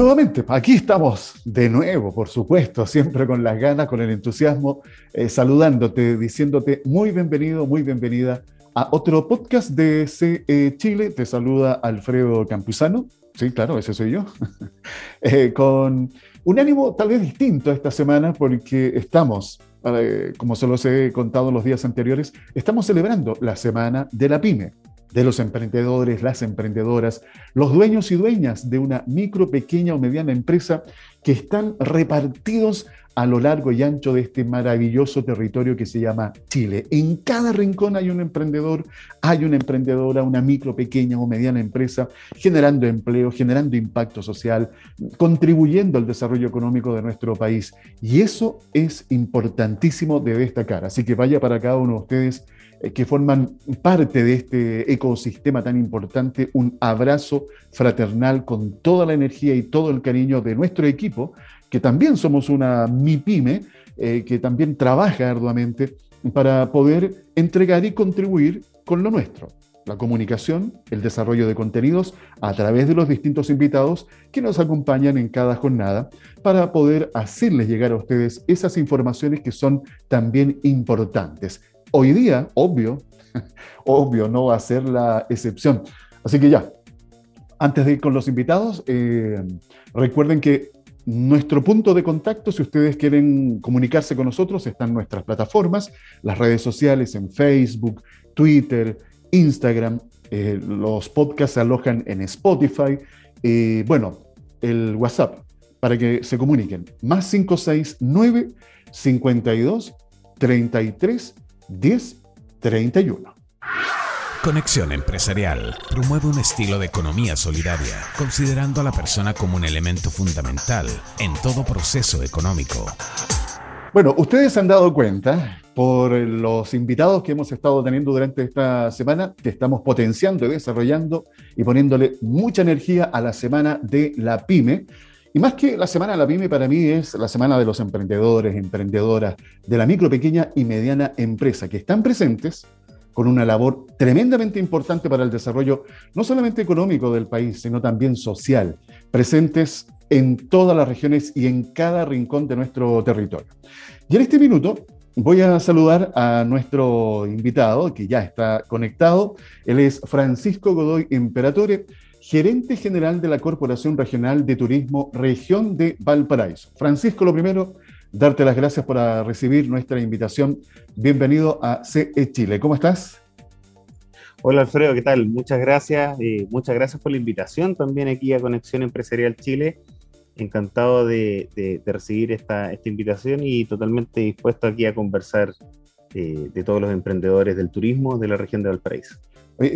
Nuevamente, aquí estamos de nuevo, por supuesto, siempre con las ganas, con el entusiasmo, eh, saludándote, diciéndote muy bienvenido, muy bienvenida a otro podcast de CE Chile. Te saluda Alfredo Campuzano, sí, claro, ese soy yo, eh, con un ánimo tal vez distinto esta semana porque estamos, eh, como se los he contado los días anteriores, estamos celebrando la Semana de la Pyme de los emprendedores, las emprendedoras, los dueños y dueñas de una micro, pequeña o mediana empresa que están repartidos a lo largo y ancho de este maravilloso territorio que se llama Chile. En cada rincón hay un emprendedor, hay una emprendedora, una micro, pequeña o mediana empresa, generando empleo, generando impacto social, contribuyendo al desarrollo económico de nuestro país. Y eso es importantísimo de destacar. Así que vaya para cada uno de ustedes que forman parte de este ecosistema tan importante, un abrazo fraternal con toda la energía y todo el cariño de nuestro equipo, que también somos una MIPYME, eh, que también trabaja arduamente para poder entregar y contribuir con lo nuestro, la comunicación, el desarrollo de contenidos a través de los distintos invitados que nos acompañan en cada jornada para poder hacerles llegar a ustedes esas informaciones que son también importantes. Hoy día, obvio, obvio, no va a ser la excepción. Así que ya, antes de ir con los invitados, eh, recuerden que nuestro punto de contacto, si ustedes quieren comunicarse con nosotros, están nuestras plataformas, las redes sociales en Facebook, Twitter, Instagram, eh, los podcasts se alojan en Spotify, y bueno, el WhatsApp, para que se comuniquen, más 569 52 33 1031. Conexión Empresarial promueve un estilo de economía solidaria, considerando a la persona como un elemento fundamental en todo proceso económico. Bueno, ustedes se han dado cuenta por los invitados que hemos estado teniendo durante esta semana que estamos potenciando y desarrollando y poniéndole mucha energía a la semana de la pyme, y más que la Semana de la PyME, para mí es la Semana de los emprendedores, emprendedoras, de la micro, pequeña y mediana empresa, que están presentes con una labor tremendamente importante para el desarrollo no solamente económico del país, sino también social, presentes en todas las regiones y en cada rincón de nuestro territorio. Y en este minuto voy a saludar a nuestro invitado, que ya está conectado. Él es Francisco Godoy Imperatore gerente general de la Corporación Regional de Turismo Región de Valparaíso. Francisco, lo primero, darte las gracias por recibir nuestra invitación. Bienvenido a CE Chile. ¿Cómo estás? Hola Alfredo, ¿qué tal? Muchas gracias. y muchas gracias por la invitación también aquí a Conexión Empresarial Chile. Encantado de, recibir esta, invitación y totalmente dispuesto aquí a conversar eh, de todos los emprendedores del turismo de la región de Valparaíso.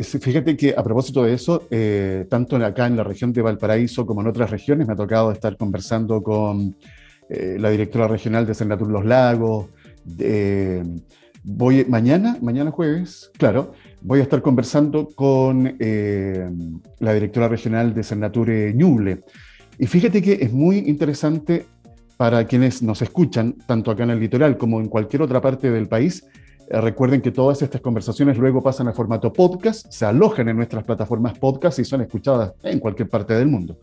Fíjate que a propósito de eso, eh, tanto acá en la región de Valparaíso como en otras regiones, me ha tocado estar conversando con eh, la directora regional de Senatur Los Lagos. voy mañana, mañana jueves, claro, voy a estar conversando con eh, la directora regional de Senature Ñuble. Y fíjate que es muy interesante para quienes nos escuchan, tanto acá en el litoral como en cualquier otra parte del país, eh, recuerden que todas estas conversaciones luego pasan a formato podcast, se alojan en nuestras plataformas podcast y son escuchadas en cualquier parte del mundo.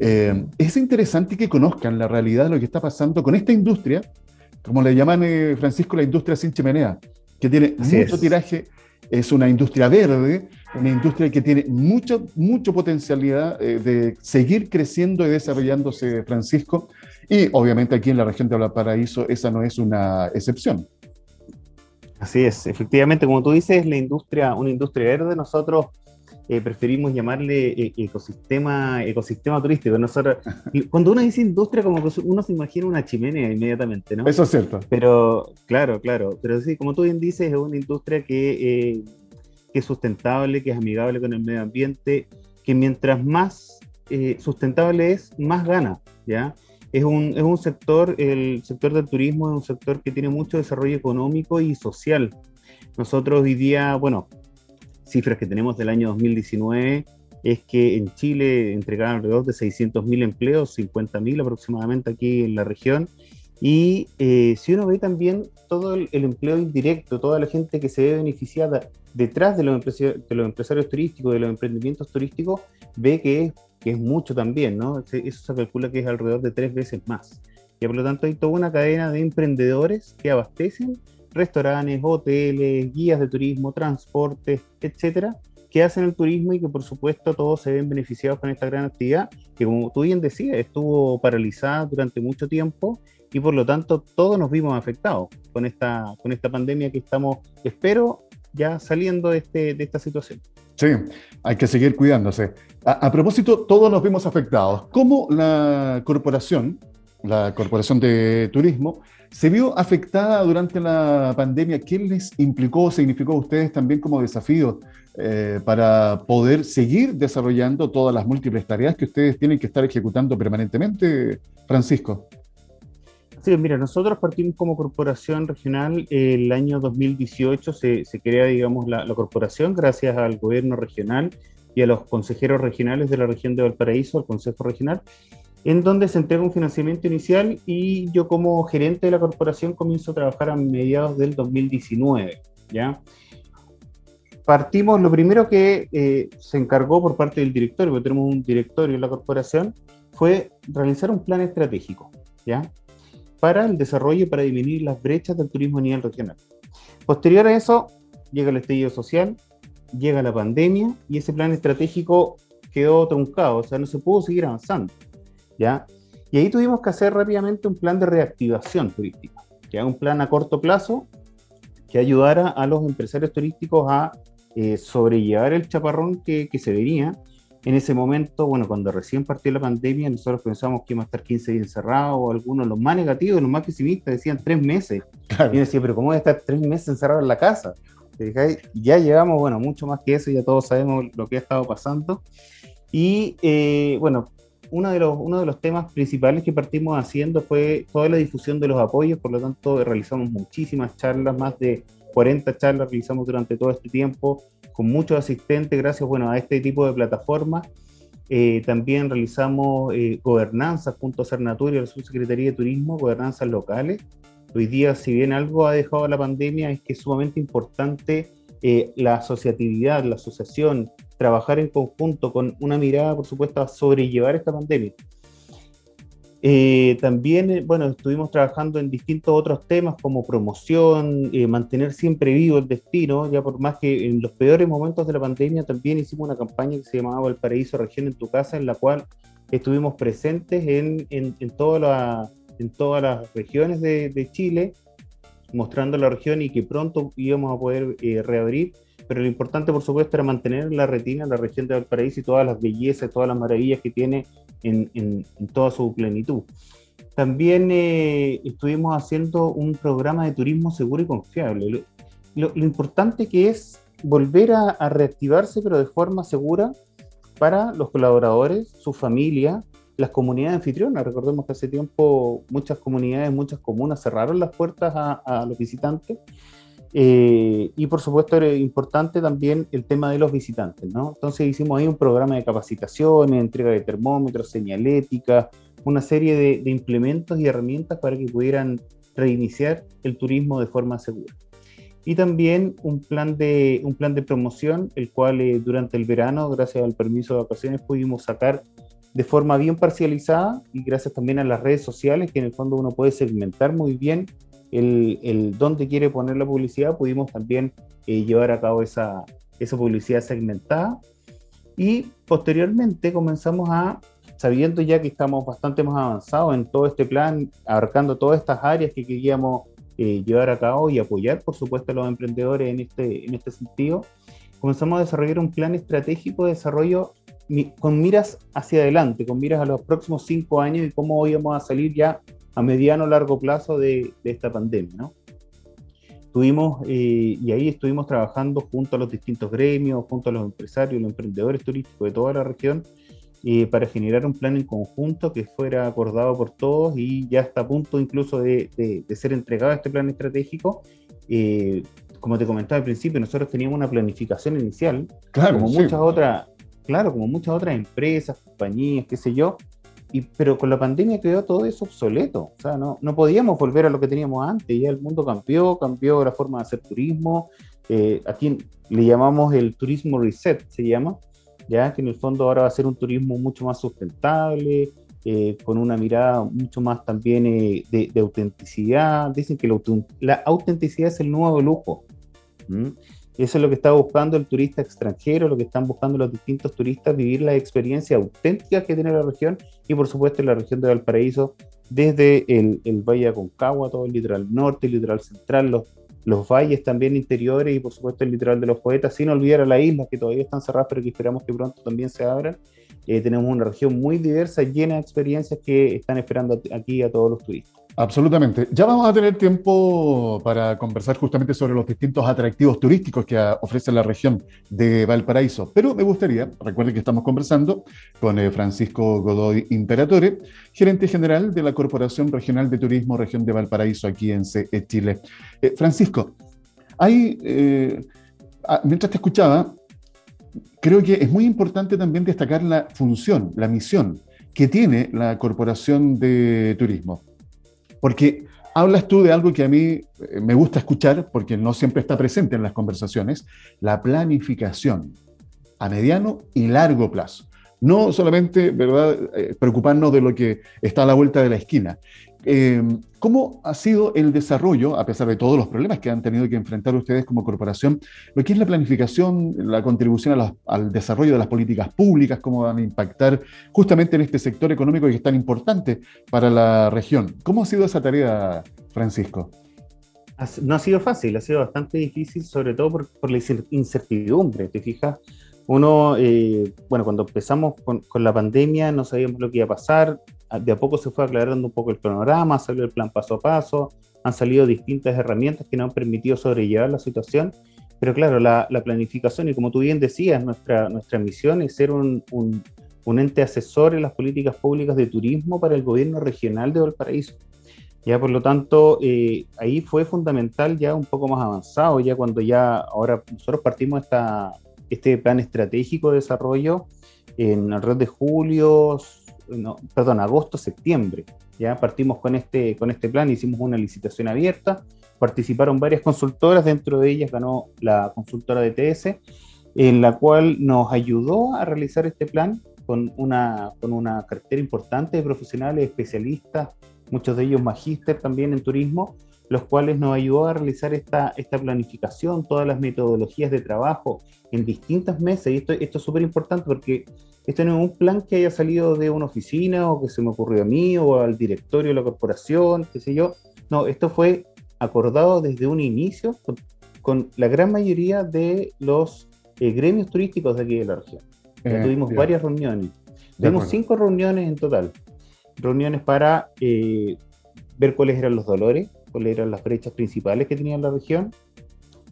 Eh, es interesante que conozcan la realidad de lo que está pasando con esta industria, como le llaman eh, Francisco, la industria sin chimenea, que tiene mucho tiraje, es una industria verde, una industria que tiene mucho, mucho potencialidad de seguir creciendo y desarrollándose, Francisco, y obviamente aquí en la región de Valparaíso esa no es una excepción. Así es, efectivamente, como tú dices, la industria, una industria verde, nosotros eh, preferimos llamarle eh, ecosistema, ecosistema turístico. Nosotros, cuando uno dice industria, como que uno se imagina una chimenea inmediatamente, ¿no? Eso es cierto. Pero, claro, claro, pero sí, como tú bien dices, es una industria que, eh, que es sustentable, que es amigable con el medio ambiente, que mientras más sustentable es, más gana, ¿ya? Es un, es un sector, el sector del turismo es un sector que tiene mucho desarrollo económico y social. Nosotros hoy día, bueno, cifras que tenemos del año 2019 es que en Chile entregaron alrededor de 600.000 empleos, 50.000 aproximadamente aquí en la región. Y eh, si uno ve también todo el, empleo indirecto, toda la gente que se ve beneficiada detrás de los, de los empresarios turísticos, de los emprendimientos turísticos, ve que es que es mucho también, ¿no? Eso se calcula que es alrededor de tres veces más. Y por lo tanto hay toda una cadena de emprendedores que abastecen restaurantes, hoteles, guías de turismo, transportes, etcétera, que hacen el turismo y que por supuesto todos se ven beneficiados con esta gran actividad, que como tú bien decías, estuvo paralizada durante mucho tiempo y por lo tanto todos nos vimos afectados con esta, con esta pandemia que estamos, espero, ya saliendo de, este, de esta situación. Sí, hay que seguir cuidándose. A, propósito, todos nos vimos afectados. ¿Cómo la corporación, la Corporación de Turismo, se vio afectada durante la pandemia? ¿Qué les implicó significó a ustedes también como desafío eh, para poder seguir desarrollando todas las múltiples tareas que ustedes tienen que estar ejecutando permanentemente, Francisco? Sí, mira, nosotros partimos como corporación regional el año 2018, se, se crea, digamos, la, la, corporación gracias al gobierno regional y a los consejeros regionales de la región de Valparaíso, al Consejo Regional, en donde se entrega un financiamiento inicial y yo como gerente de la corporación comienzo a trabajar a mediados del 2019, ¿ya? Partimos, lo primero que eh, se encargó por parte del directorio, porque tenemos un directorio en la corporación, fue realizar un plan estratégico, ¿ya? Para el desarrollo y para disminuir las brechas del turismo a nivel regional. Posterior a eso, llega el estallido social, llega la pandemia y ese plan estratégico quedó truncado, o sea, no se pudo seguir avanzando, ¿ya? Y ahí tuvimos que hacer rápidamente un plan de reactivación turística, que un plan a corto plazo que ayudara a los empresarios turísticos a eh, sobrellevar el chaparrón que, que se venía en ese momento, bueno, cuando recién partió la pandemia, nosotros pensamos que iba a estar 15 días encerrados, o algunos, los más negativos, los más pesimistas, decían tres meses. Y yo decía, pero ¿cómo voy a estar tres meses encerrado en la casa? Ya llevamos, bueno, mucho más que eso, ya todos sabemos lo que ha estado pasando. Y eh, bueno, uno de, los, uno de los temas principales que partimos haciendo fue toda la difusión de los apoyos, por lo tanto realizamos muchísimas charlas, más de 40 charlas realizamos durante todo este tiempo, con muchos asistentes gracias bueno, a este tipo de plataformas. Eh, también realizamos eh, gobernanzas junto a Cernatur y la Subsecretaría de Turismo, gobernanzas locales. Hoy día, si bien algo ha dejado la pandemia, es que es sumamente importante eh, la asociatividad, la asociación, trabajar en conjunto con una mirada, por supuesto, a sobrellevar esta pandemia. Eh, también, eh, bueno, estuvimos trabajando en distintos otros temas como promoción, eh, mantener siempre vivo el destino, ya por más que en los peores momentos de la pandemia también hicimos una campaña que se llamaba El Paraíso Región en tu casa, en la cual estuvimos presentes en, en, en, toda en todas las regiones de, Chile, mostrando la región y que pronto íbamos a poder reabrir. Pero lo importante, por supuesto, era mantener la retina la región de Valparaíso y todas las bellezas, todas las maravillas que tiene en, en, toda su plenitud. También eh, estuvimos haciendo un programa de turismo seguro y confiable. Lo, lo, importante que es volver a, a, reactivarse, pero de forma segura para los colaboradores, su familia, las comunidades anfitrionas. Recordemos que hace tiempo muchas comunidades, muchas comunas cerraron las puertas a, a los visitantes eh, y por supuesto era importante también el tema de los visitantes, ¿no? Entonces hicimos ahí un programa de capacitaciones, entrega de termómetros, señalética, una serie de, de implementos y herramientas para que pudieran reiniciar el turismo de forma segura. Y también un plan de, un plan de promoción, el cual eh, durante el verano, gracias al permiso de vacaciones, pudimos sacar de forma bien parcializada y gracias también a las redes sociales, que en el fondo uno puede segmentar muy bien el, el dónde quiere poner la publicidad, pudimos también eh, llevar a cabo esa, esa publicidad segmentada. Y posteriormente comenzamos a, sabiendo ya que estamos bastante más avanzados en todo este plan, abarcando todas estas áreas que queríamos eh, llevar a cabo y apoyar, por supuesto, a los emprendedores en este, en este sentido, comenzamos a desarrollar un plan estratégico de desarrollo con miras hacia adelante, con miras a los próximos cinco años y cómo íbamos a salir ya a mediano o largo plazo de, de esta pandemia. ¿no? Tuvimos, eh, y ahí estuvimos trabajando junto a los distintos gremios, junto a los empresarios, los emprendedores turísticos de toda la región, eh, para generar un plan en conjunto que fuera acordado por todos y ya está a punto incluso de, de, de ser entregado este plan estratégico. Eh, como te comentaba al principio, nosotros teníamos una planificación inicial, claro, como sí. muchas otras, claro, como muchas otras empresas, compañías, qué sé yo, y, pero con la pandemia quedó todo eso obsoleto. O sea, no, no podíamos volver a lo que teníamos antes. Ya el mundo cambió, cambió la forma de hacer turismo. Eh, aquí le llamamos el turismo reset, se llama, ya que en el fondo ahora va a ser un turismo mucho más sustentable, eh, con una mirada mucho más también eh, de, autenticidad. Dicen que la, autenticidad es el nuevo lujo. Eso es lo que está buscando el turista extranjero, lo que están buscando los distintos turistas, vivir la experiencia auténtica que tiene la región y por supuesto la región de Valparaíso, desde el, Valle de Aconcagua, todo el litoral norte, el litoral central, los, los valles también interiores y por supuesto el litoral de los poetas, sin olvidar a las islas que todavía están cerradas pero que esperamos que pronto también se abran. Eh, tenemos una región muy diversa, llena de experiencias que están esperando aquí a todos los turistas. Absolutamente. Ya vamos a tener tiempo para conversar justamente sobre los distintos atractivos turísticos que ofrece la región de Valparaíso. Pero me gustaría, recuerden que estamos conversando con eh, Francisco Godoy Imperatore, gerente general de la Corporación Regional de Turismo Región de Valparaíso aquí en CE Chile. Eh, Francisco, eh, ah, mientras te escuchaba, creo que es muy importante también destacar la función, la misión que tiene la Corporación de Turismo porque hablas tú de algo que a mí eh, me gusta escuchar, porque no siempre está presente en las conversaciones, la planificación a mediano y largo plazo. No solamente ¿verdad? Eh, preocuparnos de lo que está a la vuelta de la esquina, Em, ¿Cómo ha sido el desarrollo, a pesar de todos los problemas que han tenido que enfrentar ustedes como corporación, lo que es la planificación, la contribución al desarrollo de las políticas públicas, cómo van a impactar justamente en este sector económico que es tan importante para la región? ¿Cómo ha sido esa tarea, Francisco? No ha sido fácil, ha sido bastante difícil, sobre todo por, la incertidumbre, ¿te fijas? Uno, eh, bueno, cuando empezamos con, con, la pandemia no sabíamos lo que iba a pasar, de a poco se fue aclarando un poco el panorama, salió el plan paso a paso, han salido distintas herramientas que nos han permitido sobrellevar la situación, pero claro, la, planificación, y como tú bien decías, nuestra, nuestra misión es ser un, un, ente asesor en las políticas públicas de turismo para el gobierno regional de Valparaíso. Ya por lo tanto, eh, ahí fue fundamental ya un poco más avanzado, ya cuando ya ahora nosotros partimos esta, este plan estratégico de desarrollo en el red de julio, no, perdón, agosto, septiembre. Ya partimos con este, con este plan, hicimos una licitación abierta, participaron varias consultoras, dentro de ellas ganó la consultora de TS, en la cual nos ayudó a realizar este plan con una, con una cartera importante de profesionales, especialistas, muchos de ellos magíster también en turismo, los cuales nos ayudó a realizar esta, esta planificación, todas las metodologías de trabajo en distintas mesas. Y esto, esto es súper importante porque esto no es un plan que haya salido de una oficina o que se me ocurrió a mí o al directorio de la corporación, qué sé yo. No, esto fue acordado desde un inicio con, la gran mayoría de los eh, gremios turísticos de aquí de la región. Eh, tuvimos varias reuniones. Tuvimos cinco reuniones en total. Reuniones para eh, ver cuáles eran los dolores, cuáles eran las brechas principales que tenía la región.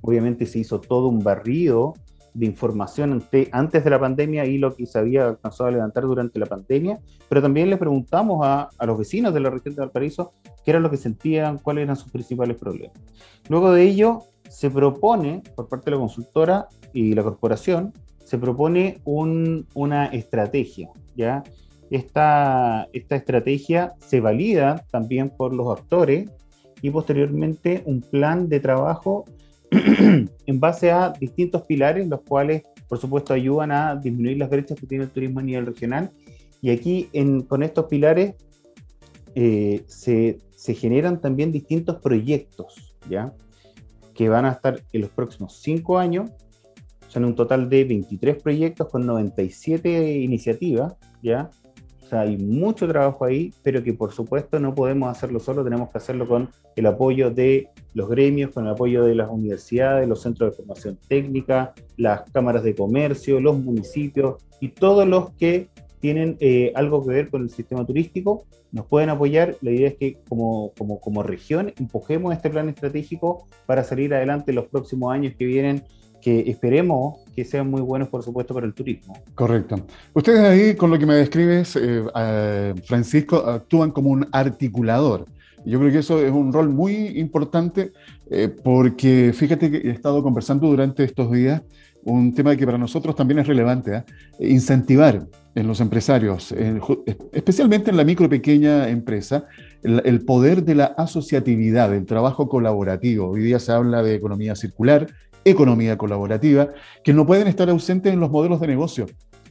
Obviamente se hizo todo un barrido de información antes de la pandemia y lo que se había alcanzado a levantar durante la pandemia, pero también le preguntamos a, los vecinos de la región de Valparaíso qué era lo que sentían, cuáles eran sus principales problemas. Luego de ello, se propone, por parte de la consultora y la corporación, se propone un, una estrategia, ¿ya? Esta, esta estrategia se valida también por los actores y posteriormente un plan de trabajo en base a distintos pilares, los cuales, por supuesto, ayudan a disminuir las brechas que tiene el turismo a nivel regional. Y aquí, con estos pilares, eh, se, se, generan también distintos proyectos, ¿ya? Que van a estar en los próximos cinco años. Son un total de 23 proyectos con 97 iniciativas, ¿ya? Hay mucho trabajo ahí, pero que por supuesto no podemos hacerlo solo, tenemos que hacerlo con el apoyo de los gremios, con el apoyo de las universidades, los centros de formación técnica, las cámaras de comercio, los municipios y todos los que tienen eh, algo que ver con el sistema turístico, nos pueden apoyar. La idea es que como, como, como región empujemos este plan estratégico para salir adelante los próximos años que vienen que esperemos que sean muy buenos, por supuesto, para el turismo. Correcto. Ustedes ahí, con lo que me describes, eh, eh, Francisco, actúan como un articulador. Yo creo que eso es un rol muy importante eh, porque fíjate que he estado conversando durante estos días un tema que para nosotros también es relevante, incentivar en los empresarios, especialmente en la micro pequeña empresa, el, el, poder de la asociatividad, del trabajo colaborativo. Hoy día se habla de economía circular economía colaborativa, que no pueden estar ausentes en los modelos de negocio.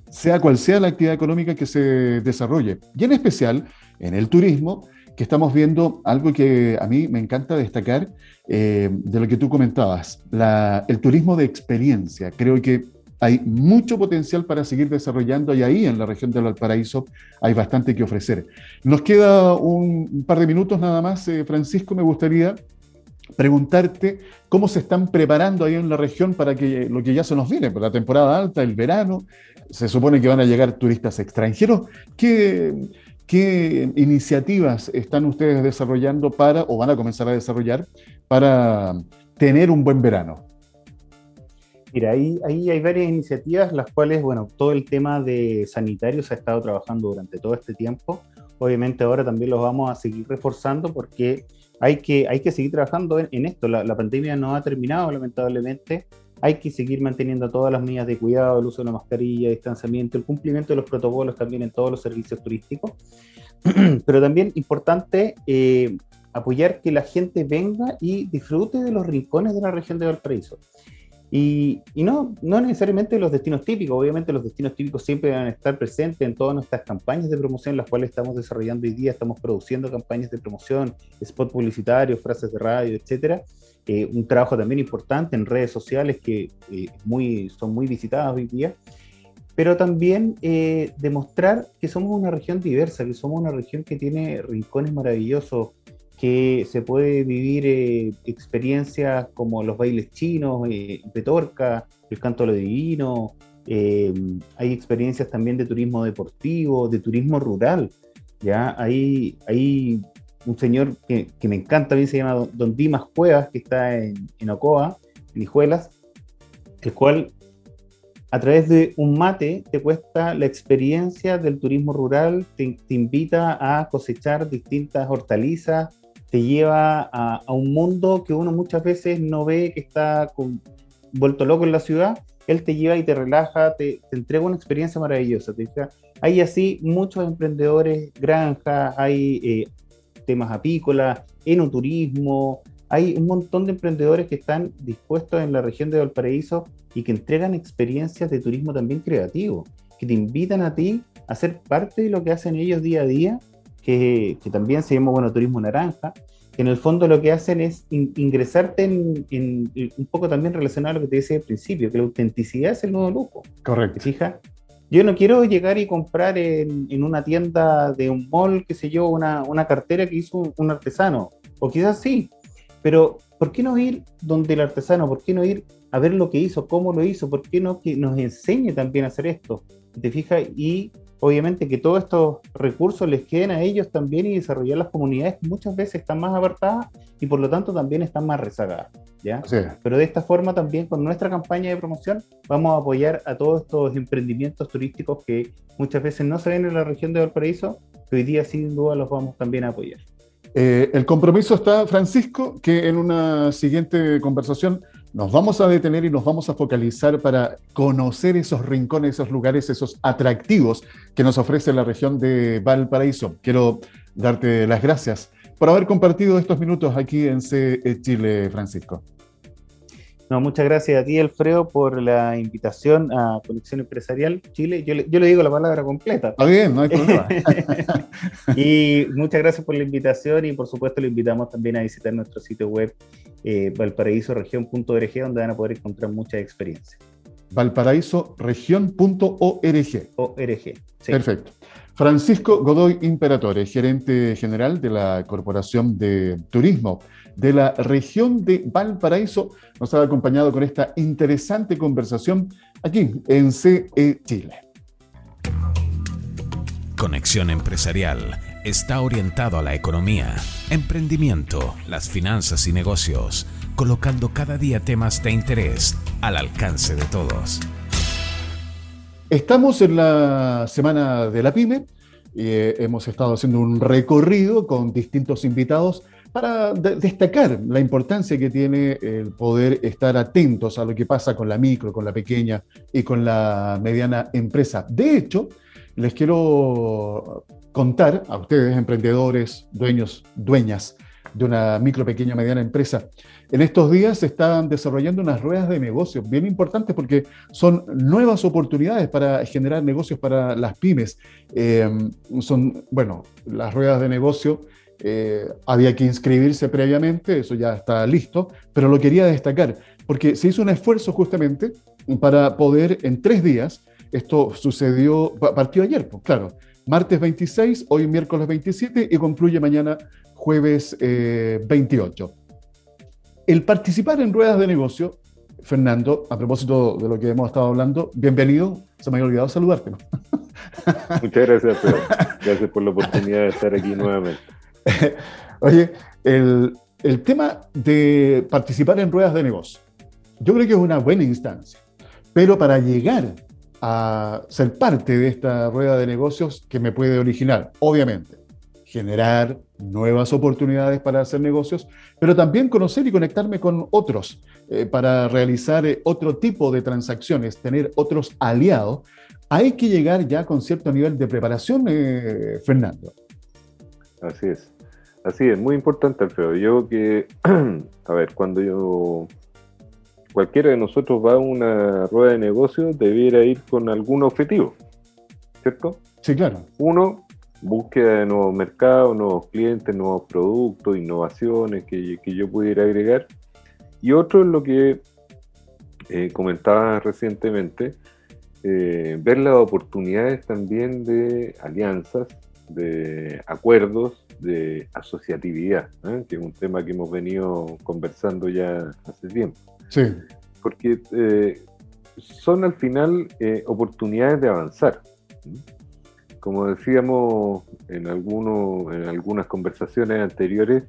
sea cual sea la actividad económica que se desarrolle. Y en especial en el turismo, que estamos viendo algo que a mí me encanta destacar eh, de lo que tú comentabas, el turismo de experiencia. Creo que hay mucho potencial para seguir desarrollando y ahí en la región del Valparaíso hay bastante que ofrecer. Nos queda un, par de minutos nada más, eh, Francisco, me gustaría preguntarte cómo se están preparando ahí en la región para que lo que ya se nos viene, por la temporada alta, el verano, se supone que van a llegar turistas extranjeros. ¿Qué, qué iniciativas están ustedes desarrollando para, o van a comenzar a desarrollar, para tener un buen verano? Mira, ahí, ahí hay varias iniciativas, las cuales, bueno, todo el tema de sanitario se ha estado trabajando durante todo este tiempo. Obviamente ahora también los vamos a seguir reforzando porque hay que, hay que seguir trabajando en, esto. La, pandemia no ha terminado, lamentablemente. Hay que seguir manteniendo todas las medidas de cuidado, el uso de la mascarilla, distanciamiento, el cumplimiento de los protocolos también en todos los servicios turísticos. Pero también importante eh, apoyar que la gente venga y disfrute de los rincones de la región de Valparaíso. Y, no, no necesariamente los destinos típicos, obviamente los destinos típicos siempre van a estar presentes en todas nuestras campañas de promoción, las cuales estamos desarrollando hoy día, estamos produciendo campañas de promoción, spot publicitarios, frases de radio, etcétera. Eh, un trabajo también importante en redes sociales que eh, muy, son muy visitadas hoy día, pero también eh, demostrar que somos una región diversa, que somos una región que tiene rincones maravillosos, que se puede vivir eh, experiencias como los bailes chinos, eh, Petorca, el canto a lo divino, eh, hay experiencias también de turismo deportivo, de turismo rural, ¿ya? Hay, hay un señor que, que me encanta, bien se llama Don Dimas Cuevas, que está en, en Ocoa, en Hijuelas, el cual a través de un mate te cuesta la experiencia del turismo rural, te, te, invita a cosechar distintas hortalizas, te lleva a, un mundo que uno muchas veces no ve que está vuelto loco en la ciudad, él te lleva y te relaja, te, entrega una experiencia maravillosa. hay así muchos emprendedores, granjas, hay eh, temas apícolas, enoturismo, hay un montón de emprendedores que están dispuestos en la región de Valparaíso y que entregan experiencias de turismo también creativo, que te invitan a ti a ser parte de lo que hacen ellos día a día que, también se llama bueno, turismo naranja, que en el fondo lo que hacen es ingresarte en, un poco también relacionado a lo que te decía al principio, que la autenticidad es el nuevo lujo. Correcto. Fija, yo no quiero llegar y comprar en, en, una tienda de un mall, qué sé yo, una, una cartera que hizo un, artesano, o quizás sí, pero ¿por qué no ir donde el artesano? ¿Por qué no ir a ver lo que hizo, cómo lo hizo? ¿Por qué no que nos enseñe también a hacer esto? ¿Te fijas? Y obviamente que todos estos recursos les queden a ellos también y desarrollar las comunidades muchas veces están más apartadas y por lo tanto también están más rezagadas. ¿ya? Pero de esta forma también con nuestra campaña de promoción vamos a apoyar a todos estos emprendimientos turísticos que muchas veces no se ven en la región de Valparaíso, que hoy día sin duda los vamos también a apoyar. Eh, el compromiso está, Francisco, que en una siguiente conversación nos vamos a detener y nos vamos a focalizar para conocer esos rincones, esos lugares, esos atractivos que nos ofrece la región de Valparaíso. Quiero darte las gracias por haber compartido estos minutos aquí en C Chile, Francisco. No, muchas gracias a ti, Alfredo, por la invitación a Conexión Empresarial Chile. Yo le, yo le digo la palabra completa. Está bien, no hay problema. y muchas gracias por la invitación y por supuesto le invitamos también a visitar nuestro sitio web eh, valparaísoregión.org donde van a poder encontrar muchas experiencias. valparaísoregión.org. ORG. Sí. Perfecto. Francisco Godoy Imperatore, gerente general de la Corporación de Turismo de la región de Valparaíso, nos ha acompañado con esta interesante conversación aquí en CE Chile. Conexión Empresarial está orientado a la economía, emprendimiento, las finanzas y negocios, colocando cada día temas de interés al alcance de todos. Estamos en la semana de la pyme y eh, hemos estado haciendo un recorrido con distintos invitados para destacar la importancia que tiene el poder estar atentos a lo que pasa con la micro, con la pequeña y con la mediana empresa. De hecho, les quiero contar a ustedes, emprendedores, dueños, dueñas, de una micro, pequeña, mediana empresa. En estos días se están desarrollando unas ruedas de negocios bien importantes porque son nuevas oportunidades para generar negocios para las pymes. Eh, son, bueno, las ruedas de negocio eh, había que inscribirse previamente, eso ya está listo, pero lo quería destacar porque se hizo un esfuerzo justamente para poder en tres días, esto sucedió, partió ayer, pues claro, martes 26, hoy miércoles 27 y concluye mañana jueves 28. El participar en ruedas de negocio, Fernando, a propósito de lo que hemos estado hablando, bienvenido, se me había olvidado saludarte. Muchas gracias, gracias por la oportunidad de estar aquí nuevamente. Oye, el, el tema de participar en ruedas de negocio, yo creo que es una buena instancia, pero para llegar a ser parte de esta rueda de negocios que me puede originar, obviamente, generar nuevas oportunidades para hacer negocios, pero también conocer y conectarme con otros eh, para realizar eh, otro tipo de transacciones, tener otros aliados. Hay que llegar ya con cierto nivel de preparación, eh, Fernando. Así es, así es, muy importante, Alfredo. Yo que, a ver, cuando yo cualquiera de nosotros va a una rueda de negocios, debiera ir con algún objetivo, ¿cierto? Sí, claro. Uno, búsqueda de nuevos mercados, nuevos clientes, nuevos productos, innovaciones que, yo pudiera agregar. Y otro es lo que eh, comentaba recientemente, eh, ver las oportunidades también de alianzas, de acuerdos, de asociatividad, ¿eh? que es un tema que hemos venido conversando ya hace tiempo. Sí. Porque eh, son al final eh, oportunidades de avanzar. Como decíamos en, algunos, en algunas conversaciones anteriores,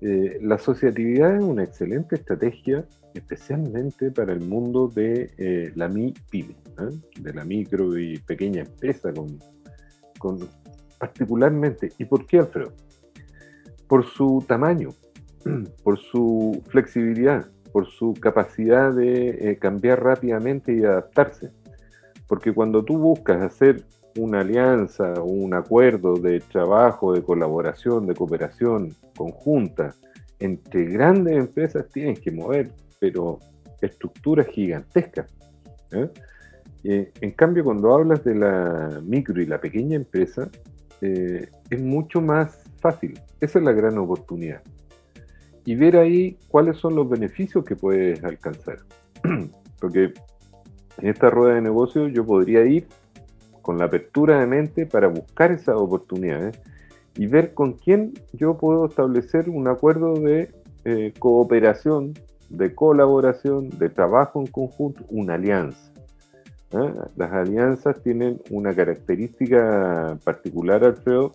eh, la asociatividad es una excelente estrategia, especialmente para el mundo de la MIPYME, de la micro y pequeña empresa, con, particularmente. ¿Y por qué, Alfredo? Por su tamaño, por su flexibilidad, por su capacidad de eh, cambiar rápidamente y adaptarse. Porque cuando tú buscas hacer una alianza un acuerdo de trabajo, de colaboración, de cooperación conjunta entre grandes empresas, tienes que mover, pero estructuras gigantescas. ¿eh? Eh, en cambio, cuando hablas de la micro y la pequeña empresa, es mucho más fácil. Esa es la gran oportunidad y ver ahí cuáles son los beneficios que puedes alcanzar. Porque en esta rueda de negocio yo podría ir con la apertura de mente para buscar esas oportunidades y ver con quién yo puedo establecer un acuerdo de eh, cooperación, de colaboración, de trabajo en conjunto, una alianza. ¿eh? Las alianzas tienen una característica particular, Alfredo,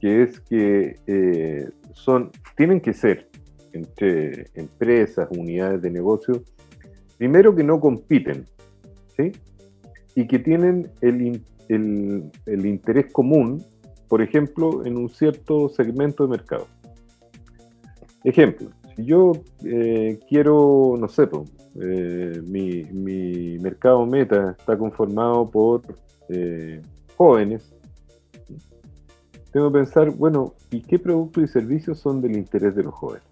que es que eh, son, tienen que ser entre empresas, unidades de negocio, primero que no compiten, ¿sí? Y que tienen el, el, interés común, por ejemplo, en un cierto segmento de mercado. Ejemplo, si yo eh, quiero, no sé, eh, mi, mi, mercado meta está conformado por eh, jóvenes, tengo que pensar, bueno, ¿y qué productos y servicios son del interés de los jóvenes?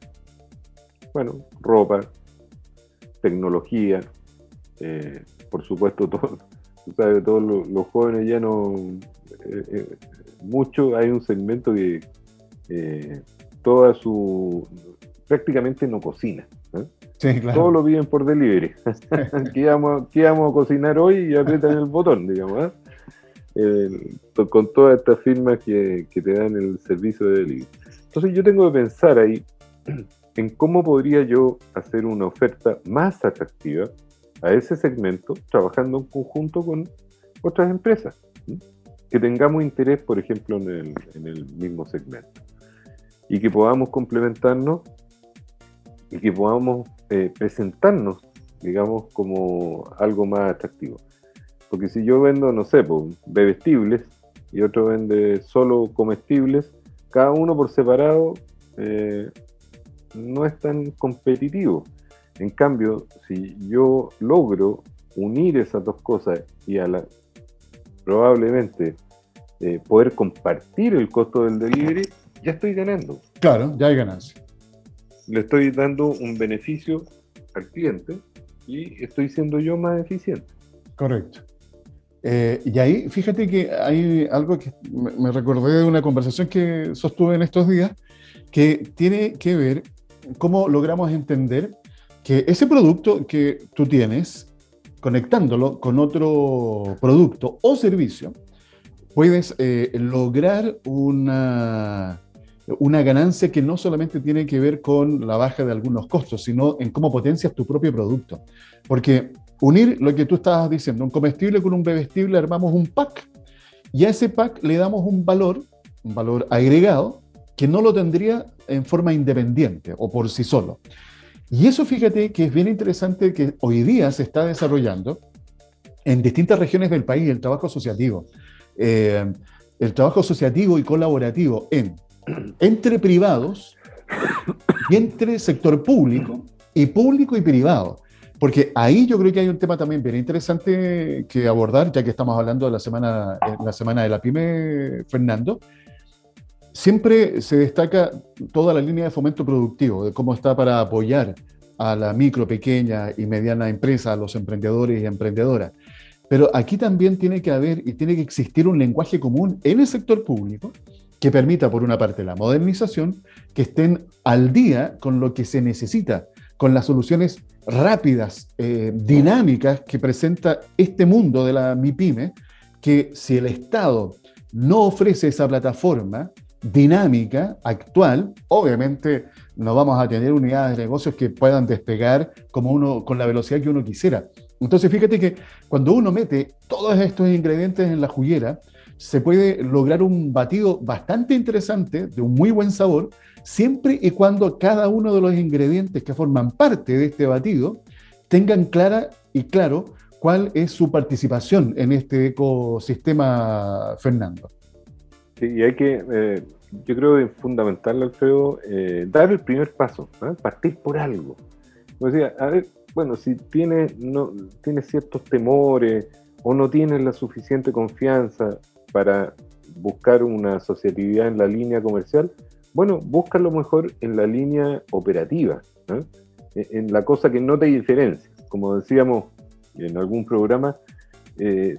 bueno, ropa, tecnología, por supuesto, todo, sabes, todos los, jóvenes ya no, eh, eh, mucho, hay un segmento que toda su, prácticamente no cocina. Sí, claro. Todos lo piden por delivery. ¿Qué, vamos, vamos, a cocinar hoy? Y aprietan el botón, digamos. con todas estas firmas que, que te dan el servicio de delivery. Entonces yo tengo que pensar ahí en cómo podría yo hacer una oferta más atractiva a ese segmento trabajando en conjunto con otras empresas que tengamos interés, por ejemplo, en el, mismo segmento y que podamos complementarnos y que podamos eh, presentarnos, digamos, como algo más atractivo. Porque si yo vendo, no sé, pues, bebestibles y otro vende solo comestibles, cada uno por separado eh, no es tan competitivo. En cambio, si yo logro unir esas dos cosas y a la, probablemente eh, poder compartir el costo del delivery, ya estoy ganando. Claro, ya hay ganancia. Le estoy dando un beneficio al cliente y estoy siendo yo más eficiente. Correcto. Eh, y ahí, fíjate que hay algo que me, recordé de una conversación que sostuve en estos días, que tiene que ver cómo logramos entender que ese producto que tú tienes, conectándolo con otro producto o servicio, puedes eh, lograr una, una ganancia que no solamente tiene que ver con la baja de algunos costos, sino en cómo potencias tu propio producto. Porque unir lo que tú estabas diciendo, un comestible con un bebestible, armamos un pack y a ese pack le damos un valor, un valor agregado, que no lo tendría en forma independiente o por sí solo. Y eso fíjate que es bien interesante que hoy día se está desarrollando en distintas regiones del país el trabajo asociativo. Eh, el trabajo asociativo y colaborativo en, entre privados y entre sector público y público y privado. Porque ahí yo creo que hay un tema también bien interesante que abordar, ya que estamos hablando de la semana, eh, la semana de la PyME, Fernando. Siempre se destaca toda la línea de fomento productivo, de cómo está para apoyar a la micro, pequeña y mediana empresa, a los emprendedores y emprendedoras. Pero aquí también tiene que haber y tiene que existir un lenguaje común en el sector público que permita, por una parte, la modernización, que estén al día con lo que se necesita, con las soluciones rápidas, eh, dinámicas que presenta este mundo de la MIPYME, que si el Estado no ofrece esa plataforma dinámica, actual, obviamente no vamos a tener unidades de negocios que puedan despegar como uno, con la velocidad que uno quisiera. Entonces, fíjate que cuando uno mete todos estos ingredientes en la juguera, se puede lograr un batido bastante interesante, de un muy buen sabor, siempre y cuando cada uno de los ingredientes que forman parte de este batido tengan clara y claro cuál es su participación en este ecosistema, Fernando. Sí, y hay que, eh, yo creo que es fundamental, Alfredo, eh, dar el primer paso, partir por algo. Como decía, a ver, bueno, si tienes no, tiene ciertos temores o no tienes la suficiente confianza para buscar una asociatividad en la línea comercial, bueno, busca lo mejor en la línea operativa, e, en la cosa que no te diferencia. Como decíamos en algún programa, eh,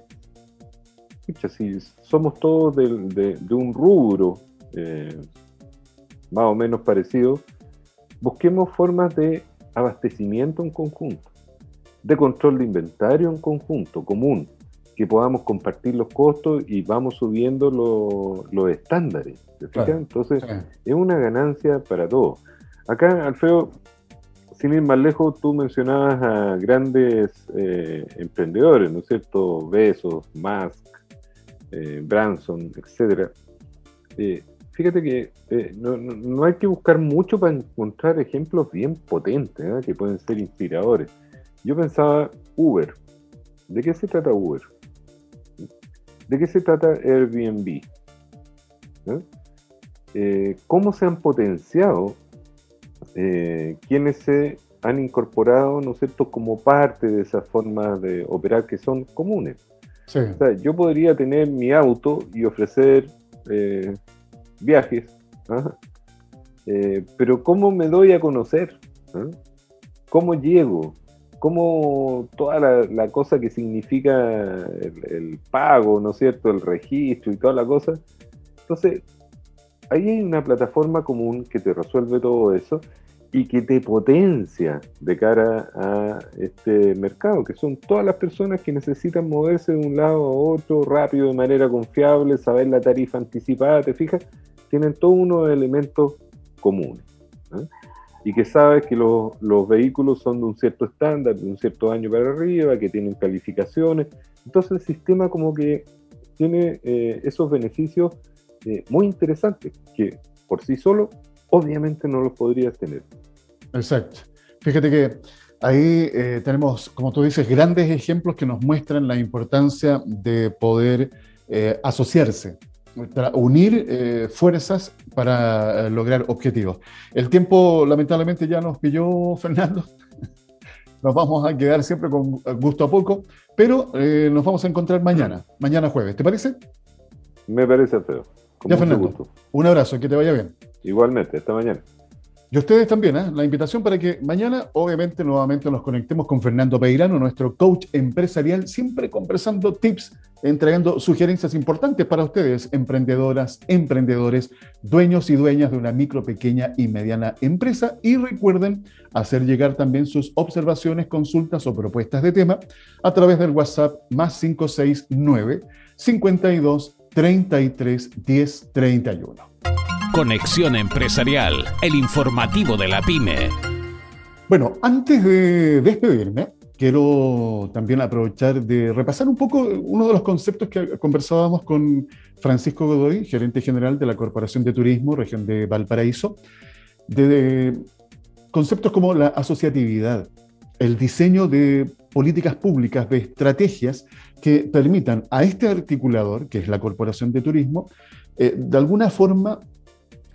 si somos todos de, un rubro eh, más o menos parecido, busquemos formas de abastecimiento en conjunto, de control de inventario en conjunto, común, que podamos compartir los costos y vamos subiendo los estándares. Entonces, es una ganancia para todos. Acá, Alfredo, sin ir más lejos, tú mencionabas a grandes eh, emprendedores, ¿no es cierto? Besos, Musk, eh, Branson, etcétera. Eh, fíjate que no, no, hay que buscar mucho para encontrar ejemplos bien potentes, que pueden ser inspiradores. Yo pensaba Uber. ¿De qué se trata Uber? ¿De qué se trata Airbnb? Eh, ¿Cómo se han potenciado eh, quienes se han incorporado, ¿no es cierto?, como parte de esas formas de operar que son comunes. yo podría tener mi auto y ofrecer eh, viajes, ¿ah? pero ¿cómo me doy a conocer? ¿Ah? ¿Cómo llego? cómo toda la, cosa que significa el, pago, ¿no es cierto?, el registro y toda la cosa. Entonces, ahí hay una plataforma común que te resuelve todo eso y que te potencia de cara a este mercado, que son todas las personas que necesitan moverse de un lado a otro rápido, de manera confiable, saber la tarifa anticipada, ¿te fijas? Tienen todos unos elementos comunes y que sabes que los, vehículos son de un cierto estándar, de un cierto año para arriba, que tienen calificaciones. Entonces el sistema como que tiene eh, esos beneficios eh, muy interesantes que por sí solo obviamente no los podrías tener. Exacto. Fíjate que ahí eh, tenemos, como tú dices, grandes ejemplos que nos muestran la importancia de poder asociarse unir eh, fuerzas para eh, lograr objetivos. El tiempo lamentablemente ya nos pilló, Fernando. Nos vamos a quedar siempre con gusto a poco, pero eh, nos vamos a encontrar mañana, mañana jueves. ¿Te parece? Me parece feo. ya, Fernando. Un abrazo, que te vaya bien. Igualmente, esta mañana. Y ustedes también, ¿eh? la invitación para que mañana, obviamente, nuevamente nos conectemos con Fernando Peirano, nuestro coach empresarial, siempre conversando tips, entregando sugerencias importantes para ustedes, emprendedoras, emprendedores, dueños y dueñas de una micro, pequeña y mediana empresa. Y recuerden hacer llegar también sus observaciones, consultas o propuestas de tema a través del WhatsApp más 569 52 33 10 31. Conexión Empresarial, el informativo de la pyme. Bueno, antes de despedirme, quiero también aprovechar de repasar un poco uno de los conceptos que conversábamos con Francisco Godoy, gerente general de la Corporación de Turismo, región de Valparaíso, de, conceptos como la asociatividad, el diseño de políticas públicas, de estrategias que permitan a este articulador, que es la Corporación de Turismo, eh, de alguna forma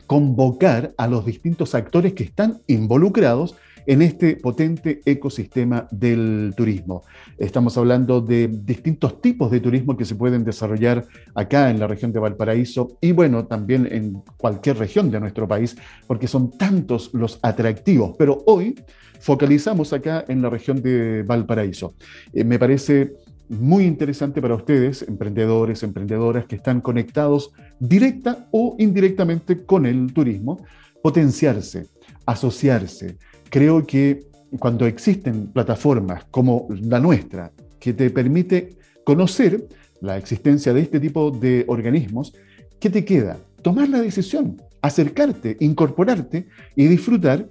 convocar a los distintos actores que están involucrados en este potente ecosistema del turismo. Estamos hablando de distintos tipos de turismo que se pueden desarrollar acá en la región de Valparaíso y bueno, también en cualquier región de nuestro país, porque son tantos los atractivos. Pero hoy focalizamos acá en la región de Valparaíso. Eh, me parece muy interesante para ustedes, emprendedores, emprendedoras que están conectados directa o indirectamente con el turismo, potenciarse, asociarse. Creo que cuando existen plataformas como la nuestra, que te permite conocer la existencia de este tipo de organismos, ¿qué te queda? Tomar la decisión, acercarte, incorporarte y disfrutar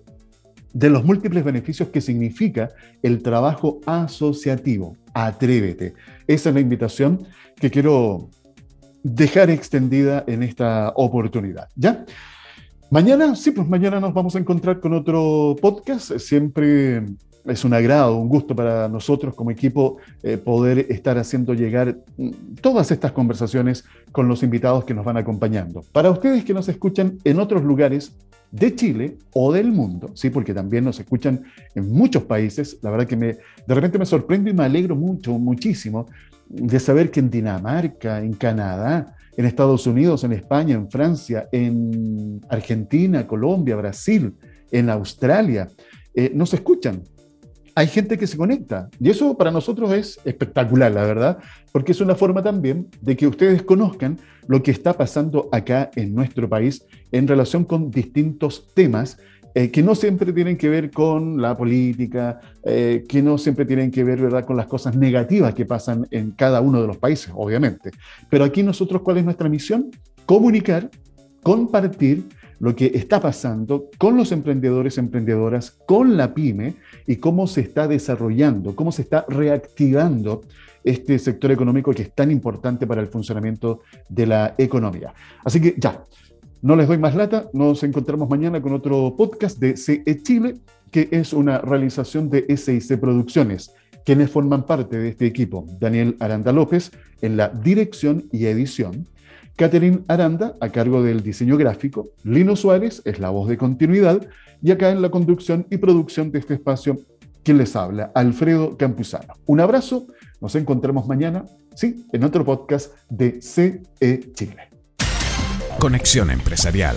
de los múltiples beneficios que significa el trabajo asociativo. Atrévete. Esa es la invitación que quiero dejar extendida en esta oportunidad. ¿Ya? Mañana, sí, pues mañana nos vamos a encontrar con otro podcast. Siempre es un agrado, un gusto para nosotros como equipo eh, poder estar haciendo llegar mm, todas estas conversaciones con los invitados que nos van acompañando. Para ustedes que nos escuchan en otros lugares de Chile o del mundo, sí, porque también nos escuchan en muchos países, la verdad que me, de repente me sorprendo y me alegro mucho, muchísimo de saber que en Dinamarca, en Canadá, en Estados Unidos, en España, en Francia, en Argentina, Colombia, Brasil, en Australia, eh, nos escuchan hay gente que se conecta. Y eso para nosotros es espectacular, la verdad, porque es una forma también de que ustedes conozcan lo que está pasando acá en nuestro país en relación con distintos temas eh, que no siempre tienen que ver con la política, eh, que no siempre tienen que ver ¿verdad? con las cosas negativas que pasan en cada uno de los países, obviamente. Pero aquí nosotros, ¿cuál es nuestra misión? Comunicar, compartir lo que está pasando con los emprendedores, emprendedoras, con la pyme y cómo se está desarrollando, cómo se está reactivando este sector económico que es tan importante para el funcionamiento de la economía. Así que ya, no les doy más lata, nos encontramos mañana con otro podcast de CE Chile, que es una realización de SIC Producciones. Quienes forman parte de este equipo, Daniel Aranda López en la dirección y edición, Catherine Aranda a cargo del diseño gráfico, Lino Suárez es la voz de continuidad y acá en la conducción y producción de este espacio, quien les habla, Alfredo Campuzano. Un abrazo, nos encontramos mañana, sí, en otro podcast de CE Chile. Conexión Empresarial